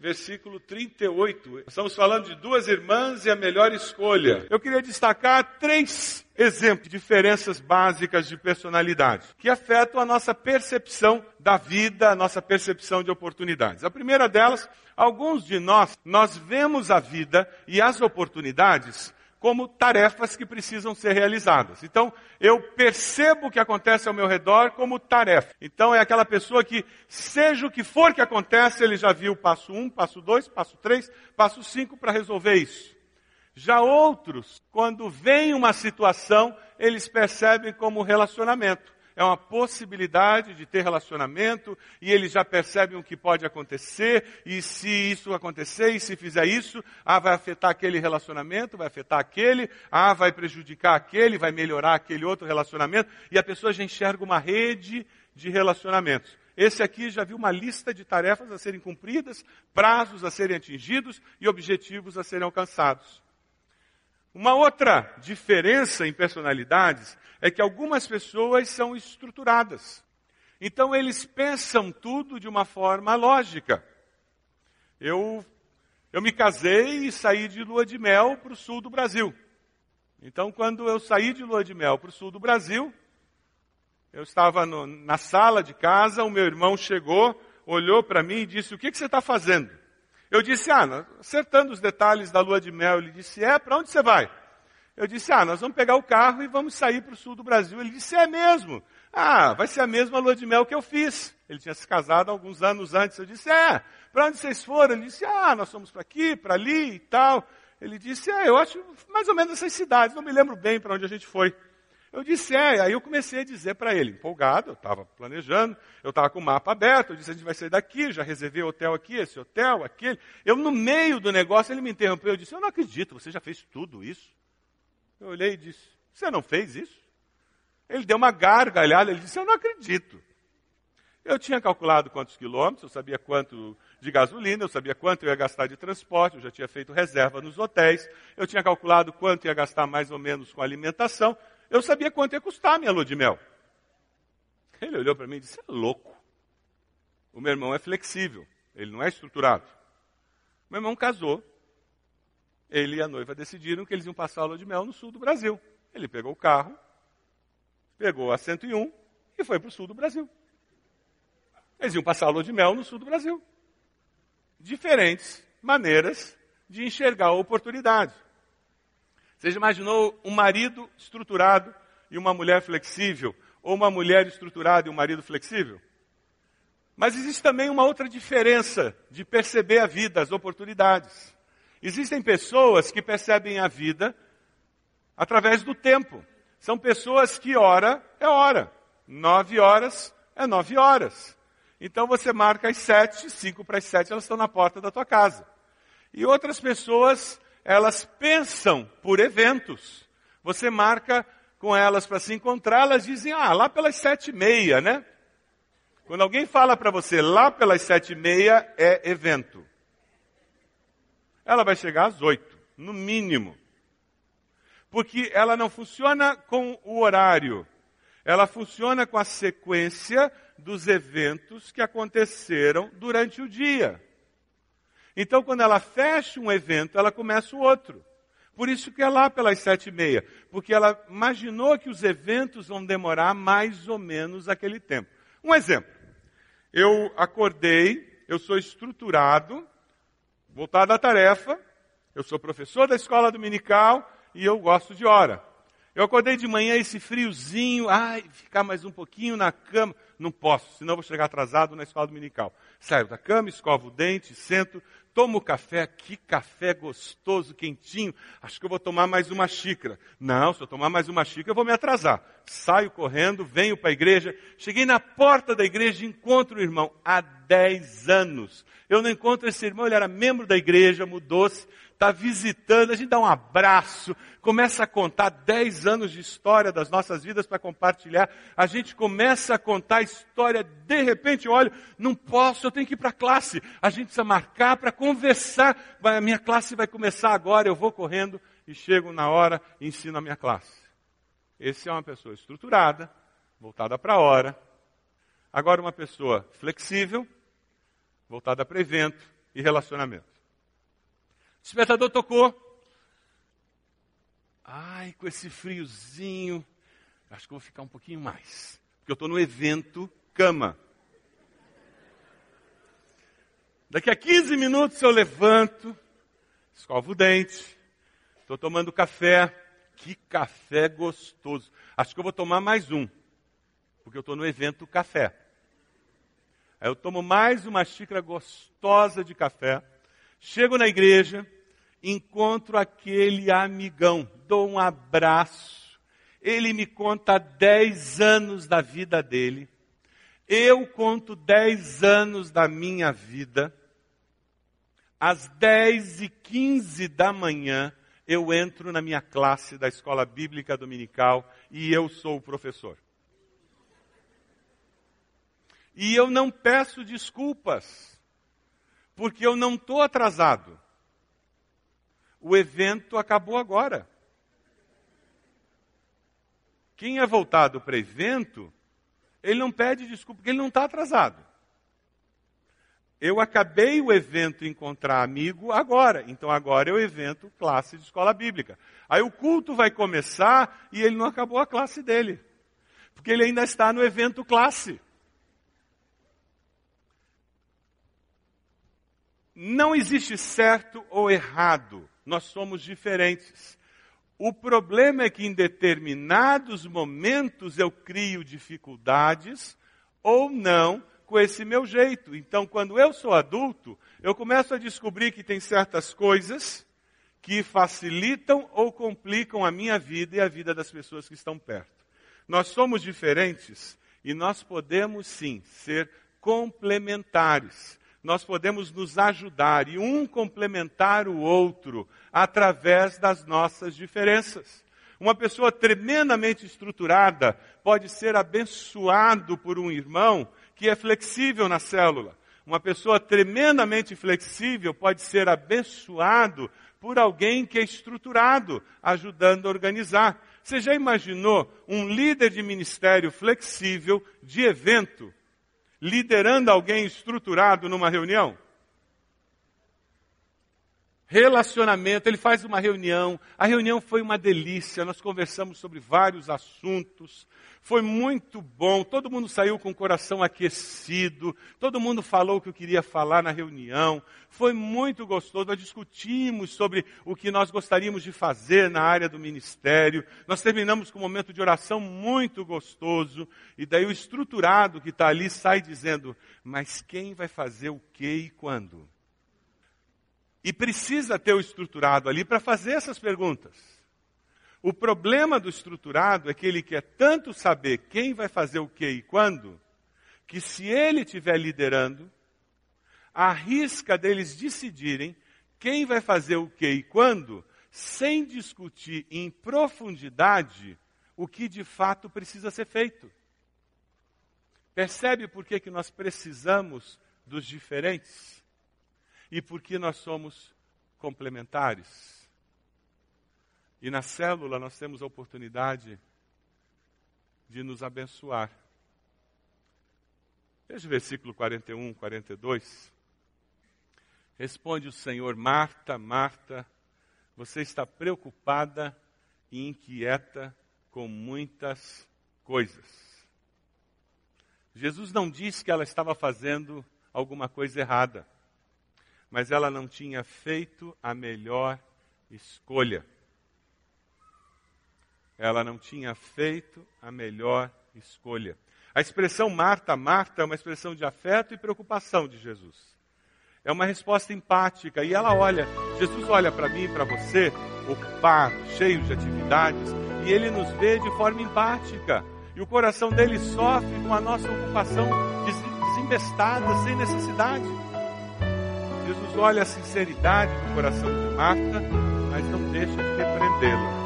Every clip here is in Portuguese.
versículo 38. Estamos falando de duas irmãs e a melhor escolha. Eu queria destacar três exemplos de diferenças básicas de personalidade que afetam a nossa percepção da vida, a nossa percepção de oportunidades. A primeira delas, alguns de nós, nós vemos a vida e as oportunidades como tarefas que precisam ser realizadas. Então, eu percebo o que acontece ao meu redor como tarefa. Então, é aquela pessoa que, seja o que for que acontece, ele já viu passo um, passo dois, passo três, passo cinco para resolver isso. Já outros, quando vem uma situação, eles percebem como relacionamento é uma possibilidade de ter relacionamento e eles já percebem o que pode acontecer e se isso acontecer e se fizer isso, ah, vai afetar aquele relacionamento, vai afetar aquele, ah, vai prejudicar aquele, vai melhorar aquele outro relacionamento e a pessoa já enxerga uma rede de relacionamentos. Esse aqui já viu uma lista de tarefas a serem cumpridas, prazos a serem atingidos e objetivos a serem alcançados. Uma outra diferença em personalidades é que algumas pessoas são estruturadas. Então eles pensam tudo de uma forma lógica. Eu, eu me casei e saí de lua de mel para o sul do Brasil. Então quando eu saí de lua de mel para o sul do Brasil, eu estava no, na sala de casa, o meu irmão chegou, olhou para mim e disse, o que, que você está fazendo? Eu disse, ah, acertando os detalhes da lua de mel. Ele disse, é, para onde você vai? Eu disse, ah, nós vamos pegar o carro e vamos sair para o sul do Brasil. Ele disse, é mesmo? Ah, vai ser a mesma lua de mel que eu fiz. Ele tinha se casado alguns anos antes. Eu disse, é, para onde vocês foram? Ele disse, ah, nós fomos para aqui, para ali e tal. Ele disse, é, eu acho mais ou menos essas cidades, não me lembro bem para onde a gente foi. Eu disse, é, aí eu comecei a dizer para ele, empolgado, eu estava planejando, eu estava com o mapa aberto, eu disse, a gente vai sair daqui, já reservei hotel aqui, esse hotel, aquele. Eu, no meio do negócio, ele me interrompeu, eu disse, eu não acredito, você já fez tudo isso? Eu olhei e disse, você não fez isso? Ele deu uma gargalhada, ele disse, eu não acredito. Eu tinha calculado quantos quilômetros, eu sabia quanto de gasolina, eu sabia quanto eu ia gastar de transporte, eu já tinha feito reserva nos hotéis, eu tinha calculado quanto ia gastar mais ou menos com alimentação, eu sabia quanto ia custar a minha lua de mel. Ele olhou para mim e disse: é louco. O meu irmão é flexível, ele não é estruturado. Meu irmão casou. Ele e a noiva decidiram que eles iam passar a lua de mel no sul do Brasil. Ele pegou o carro, pegou a 101 e foi para o sul do Brasil. Eles iam passar a lua de mel no sul do Brasil. Diferentes maneiras de enxergar a oportunidade. Você já imaginou um marido estruturado e uma mulher flexível? Ou uma mulher estruturada e um marido flexível? Mas existe também uma outra diferença de perceber a vida, as oportunidades. Existem pessoas que percebem a vida através do tempo. São pessoas que hora é hora. Nove horas é nove horas. Então você marca às sete, cinco para as sete, elas estão na porta da tua casa. E outras pessoas elas pensam por eventos. Você marca com elas para se encontrar, elas dizem, ah, lá pelas sete e meia, né? Quando alguém fala para você lá pelas sete e meia, é evento. Ela vai chegar às oito, no mínimo. Porque ela não funciona com o horário. Ela funciona com a sequência dos eventos que aconteceram durante o dia. Então, quando ela fecha um evento, ela começa o outro. Por isso que é lá pelas sete e meia, porque ela imaginou que os eventos vão demorar mais ou menos aquele tempo. Um exemplo. Eu acordei, eu sou estruturado, voltado à tarefa, eu sou professor da escola dominical e eu gosto de hora. Eu acordei de manhã esse friozinho, ai, ficar mais um pouquinho na cama. Não posso, senão vou chegar atrasado na escola dominical. Saio da cama, escovo o dente, sento, tomo café, que café gostoso, quentinho. Acho que eu vou tomar mais uma xícara. Não, se eu tomar mais uma xícara, eu vou me atrasar. Saio correndo, venho para a igreja. Cheguei na porta da igreja e encontro o irmão há 10 anos. Eu não encontro esse irmão, ele era membro da igreja, mudou-se, está visitando, a gente dá um abraço, começa a contar 10 anos de história das nossas vidas para compartilhar. A gente começa a contar a história, de repente, olha, não posso, eu tenho que ir para a classe. A gente precisa marcar para conversar. A minha classe vai começar agora, eu vou correndo e chego na hora e ensino a minha classe. Esse é uma pessoa estruturada, voltada para a hora. Agora, uma pessoa flexível, voltada para evento e relacionamento. O despertador tocou. Ai, com esse friozinho, acho que vou ficar um pouquinho mais. Porque eu estou no evento cama. Daqui a 15 minutos eu levanto, escovo o dente, estou tomando café. Que café gostoso. Acho que eu vou tomar mais um, porque eu estou no evento café. Aí eu tomo mais uma xícara gostosa de café. Chego na igreja, encontro aquele amigão, dou um abraço. Ele me conta 10 anos da vida dele. Eu conto 10 anos da minha vida. Às 10 e 15 da manhã, eu entro na minha classe da escola bíblica dominical e eu sou o professor. E eu não peço desculpas, porque eu não estou atrasado. O evento acabou agora. Quem é voltado para evento, ele não pede desculpa, porque ele não está atrasado. Eu acabei o evento encontrar amigo agora, então agora é o evento classe de escola bíblica. Aí o culto vai começar e ele não acabou a classe dele, porque ele ainda está no evento classe. Não existe certo ou errado, nós somos diferentes. O problema é que em determinados momentos eu crio dificuldades ou não com esse meu jeito. Então, quando eu sou adulto, eu começo a descobrir que tem certas coisas que facilitam ou complicam a minha vida e a vida das pessoas que estão perto. Nós somos diferentes e nós podemos sim ser complementares nós podemos nos ajudar e um complementar o outro através das nossas diferenças. Uma pessoa tremendamente estruturada pode ser abençoado por um irmão que é flexível na célula. Uma pessoa tremendamente flexível pode ser abençoado por alguém que é estruturado, ajudando a organizar. Você já imaginou um líder de ministério flexível de evento liderando alguém estruturado numa reunião? Relacionamento, ele faz uma reunião. A reunião foi uma delícia, nós conversamos sobre vários assuntos. Foi muito bom, todo mundo saiu com o coração aquecido, todo mundo falou o que queria falar na reunião. Foi muito gostoso, nós discutimos sobre o que nós gostaríamos de fazer na área do ministério. Nós terminamos com um momento de oração muito gostoso, e daí o estruturado que está ali sai dizendo: Mas quem vai fazer o que e quando? E precisa ter o estruturado ali para fazer essas perguntas. O problema do estruturado é que ele quer tanto saber quem vai fazer o que e quando, que se ele estiver liderando, arrisca deles decidirem quem vai fazer o que e quando, sem discutir em profundidade o que de fato precisa ser feito. Percebe por que, que nós precisamos dos diferentes? E por que nós somos complementares? E na célula nós temos a oportunidade de nos abençoar. Veja o versículo 41, 42. Responde o Senhor, Marta, Marta, você está preocupada e inquieta com muitas coisas. Jesus não disse que ela estava fazendo alguma coisa errada, mas ela não tinha feito a melhor escolha ela não tinha feito a melhor escolha. A expressão Marta, Marta é uma expressão de afeto e preocupação de Jesus. É uma resposta empática e ela olha, Jesus olha para mim e para você, ocupado, cheio de atividades, e ele nos vê de forma empática. E o coração dele sofre com a nossa ocupação desembestada, sem necessidade. Jesus olha a sinceridade do coração de Marta, mas não deixa de repreendê-la.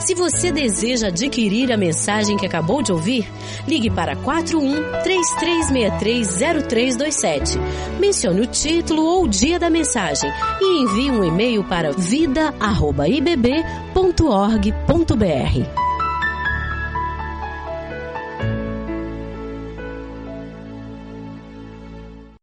Se você deseja adquirir a mensagem que acabou de ouvir, ligue para 41 33630327. Mencione o título ou o dia da mensagem e envie um e-mail para vida@ibb.org.br.